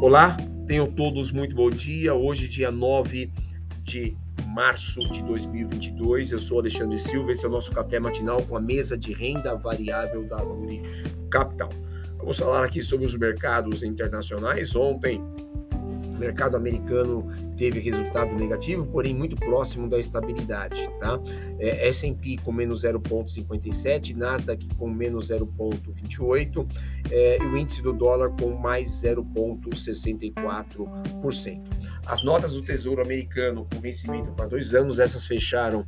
Olá, tenham todos muito bom dia. Hoje, dia 9 de março de 2022. Eu sou Alexandre Silva, esse é o nosso café matinal com a mesa de renda variável da Luri Capital. Vamos falar aqui sobre os mercados internacionais. Ontem, o mercado americano teve resultado negativo, porém muito próximo da estabilidade, tá? É, S&P com menos 0,57, Nasdaq com menos 0,28 é, e o índice do dólar com mais 0,64%. As notas do Tesouro Americano com vencimento para dois anos, essas fecharam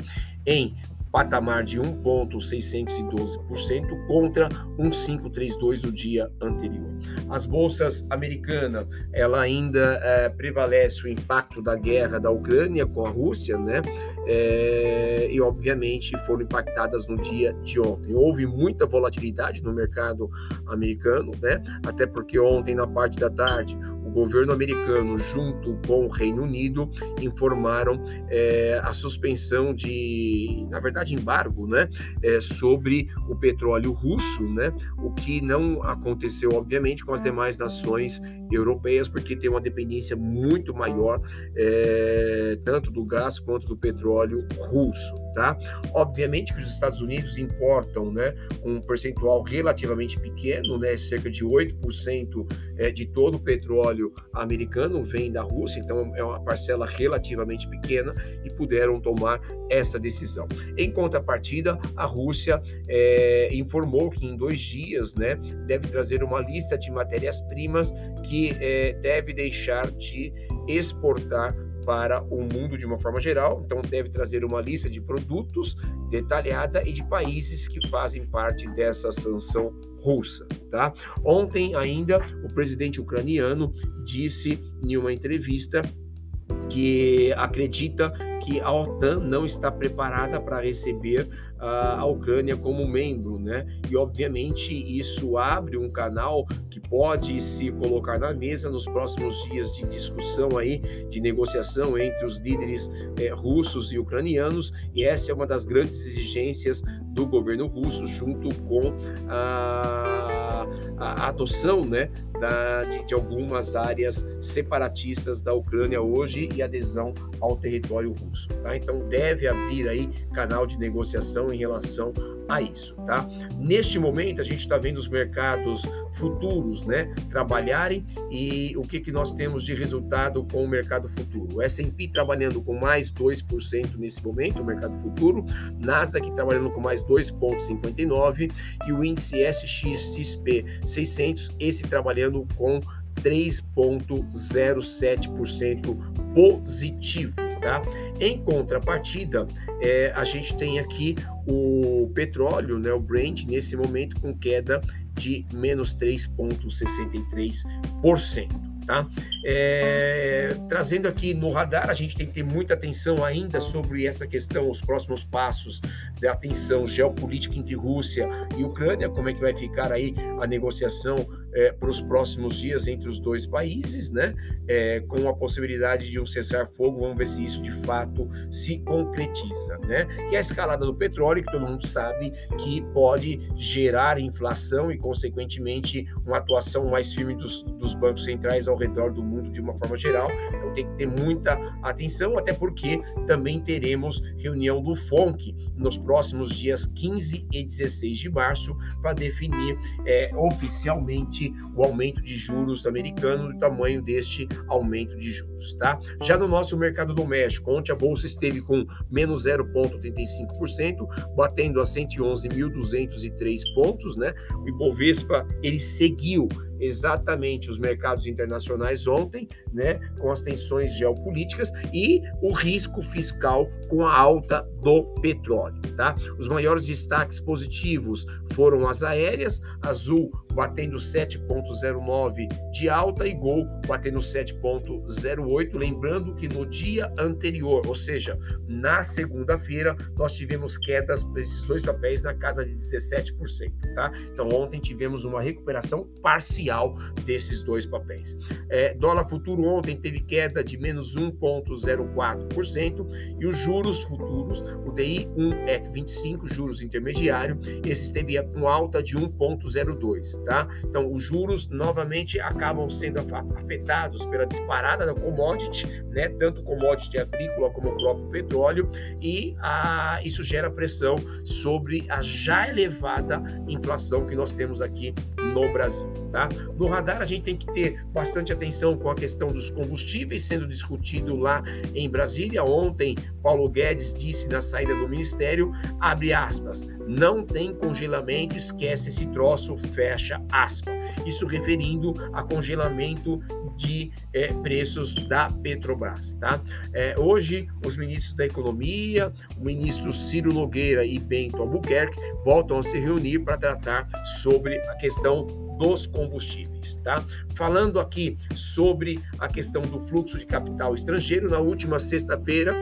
em patamar de 1,612% contra 1,532 do dia anterior. As bolsas americanas, ela ainda é, prevalece o impacto da guerra da Ucrânia com a Rússia, né? É, e obviamente foram impactadas no dia de ontem. Houve muita volatilidade no mercado americano, né? Até porque ontem na parte da tarde o governo americano, junto com o Reino Unido, informaram é, a suspensão de, na verdade, embargo, né, é, sobre o petróleo russo, né, o que não aconteceu, obviamente, com as demais nações europeias, porque tem uma dependência muito maior, é, tanto do gás quanto do petróleo russo, tá? Obviamente que os Estados Unidos importam, né, um percentual relativamente pequeno, né, cerca de 8% é, de todo o petróleo americano vem da Rússia, então é uma parcela relativamente pequena e puderam tomar essa decisão. Em contrapartida, a Rússia é, informou que em dois dias, né, deve trazer uma lista de matérias-primas que é, deve deixar de exportar para o mundo de uma forma geral, então deve trazer uma lista de produtos detalhada e de países que fazem parte dessa sanção russa, tá? Ontem ainda o presidente ucraniano disse em uma entrevista que acredita que a OTAN não está preparada para receber a Ucrânia como membro, né? E obviamente isso abre um canal que pode se colocar na mesa nos próximos dias de discussão aí, de negociação entre os líderes é, russos e ucranianos, e essa é uma das grandes exigências do governo russo, junto com a, a adoção, né, da, de, de, algumas áreas separatistas da Ucrânia hoje e adesão ao território russo. Tá? Então deve abrir aí canal de negociação em relação a isso, tá? Neste momento a gente está vendo os mercados futuros, né, trabalharem e o que que nós temos de resultado com o mercado futuro? O S&P trabalhando com mais 2% nesse momento, o mercado futuro, Nasdaq trabalhando com mais 2,59 e o índice SXXP 600 esse trabalhando com 3,07% positivo. Tá? Em contrapartida, é, a gente tem aqui o petróleo, né, o Brent, nesse momento com queda de menos 3,63% tá? É, trazendo aqui no radar, a gente tem que ter muita atenção ainda sobre essa questão, os próximos passos da tensão geopolítica entre Rússia e Ucrânia, como é que vai ficar aí a negociação é, para os próximos dias entre os dois países, né? É, com a possibilidade de um cessar-fogo, vamos ver se isso de fato se concretiza, né? E a escalada do petróleo, que todo mundo sabe que pode gerar inflação e, consequentemente, uma atuação mais firme dos, dos bancos centrais ao redor do mundo de uma forma geral. Então tem que ter muita atenção, até porque também teremos reunião do FONC nos próximos dias 15 e 16 de março para definir é, oficialmente o aumento de juros americano do tamanho deste aumento de juros, tá? Já no nosso mercado doméstico, ontem a bolsa esteve com menos 0,35%, batendo a 111.203 pontos, né? O Ibovespa ele seguiu exatamente os mercados internacionais ontem, né, com as tensões geopolíticas e o risco fiscal com a alta do petróleo, tá? Os maiores destaques positivos foram as aéreas, Azul batendo 7.09 de alta e Gol batendo 7.08 0,08. Lembrando que no dia anterior, ou seja, na segunda-feira, nós tivemos quedas desses dois papéis na casa de 17%. Tá? Então, ontem tivemos uma recuperação parcial desses dois papéis. É, dólar futuro ontem teve queda de menos 1,04% e os juros futuros, o DI 1F25, juros intermediário, esse teve com alta de 1,02, tá? Então, os juros novamente acabam sendo afetados pela disparada da commodity, né? Tanto commodity agrícola como o próprio petróleo, e a, isso gera pressão sobre a já elevada inflação que nós temos aqui no Brasil, tá? No radar a gente tem que ter bastante atenção com a questão dos combustíveis sendo discutido lá em Brasília. Ontem, Paulo Guedes disse na saída do ministério, abre aspas, não tem congelamento, esquece esse troço, fecha aspas. Isso referindo a congelamento de é, preços da Petrobras. Tá? É, hoje, os ministros da Economia, o ministro Ciro Nogueira e Bento Albuquerque voltam a se reunir para tratar sobre a questão dos combustíveis, tá? Falando aqui sobre a questão do fluxo de capital estrangeiro, na última sexta-feira,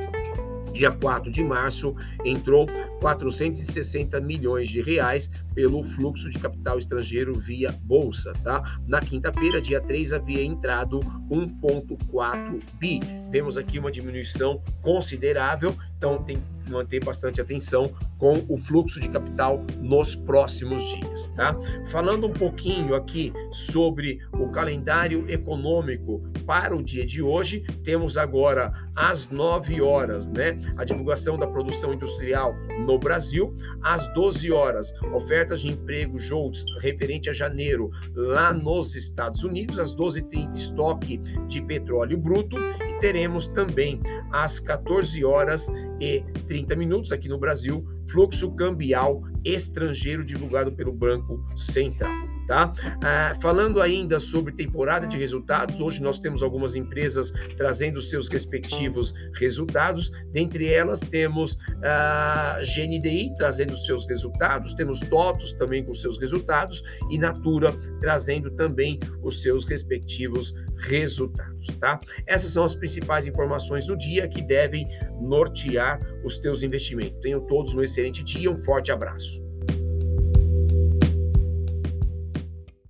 dia 4 de março, entrou 460 milhões de reais pelo fluxo de capital estrangeiro via bolsa, tá? Na quinta-feira, dia 3, havia entrado 1.4 bi. Vemos aqui uma diminuição considerável, então tem que manter bastante atenção com o fluxo de capital nos próximos dias, tá? Falando um pouquinho aqui sobre o calendário econômico para o dia de hoje, temos agora às 9 horas, né, a divulgação da produção industrial no Brasil, às 12 horas, ofertas de emprego JOLTS referente a janeiro lá nos Estados Unidos, às 12h30 estoque de petróleo bruto teremos também às 14 horas e 30 minutos aqui no Brasil fluxo cambial estrangeiro divulgado pelo Banco Central. Tá? Ah, falando ainda sobre temporada de resultados, hoje nós temos algumas empresas trazendo seus respectivos resultados. Dentre elas temos a ah, GNDI trazendo seus resultados, temos TOTOS também com seus resultados e Natura trazendo também os seus respectivos resultados. Tá? Essas são as principais informações do dia que devem nortear os teus investimentos. Tenham todos um excelente dia, um forte abraço.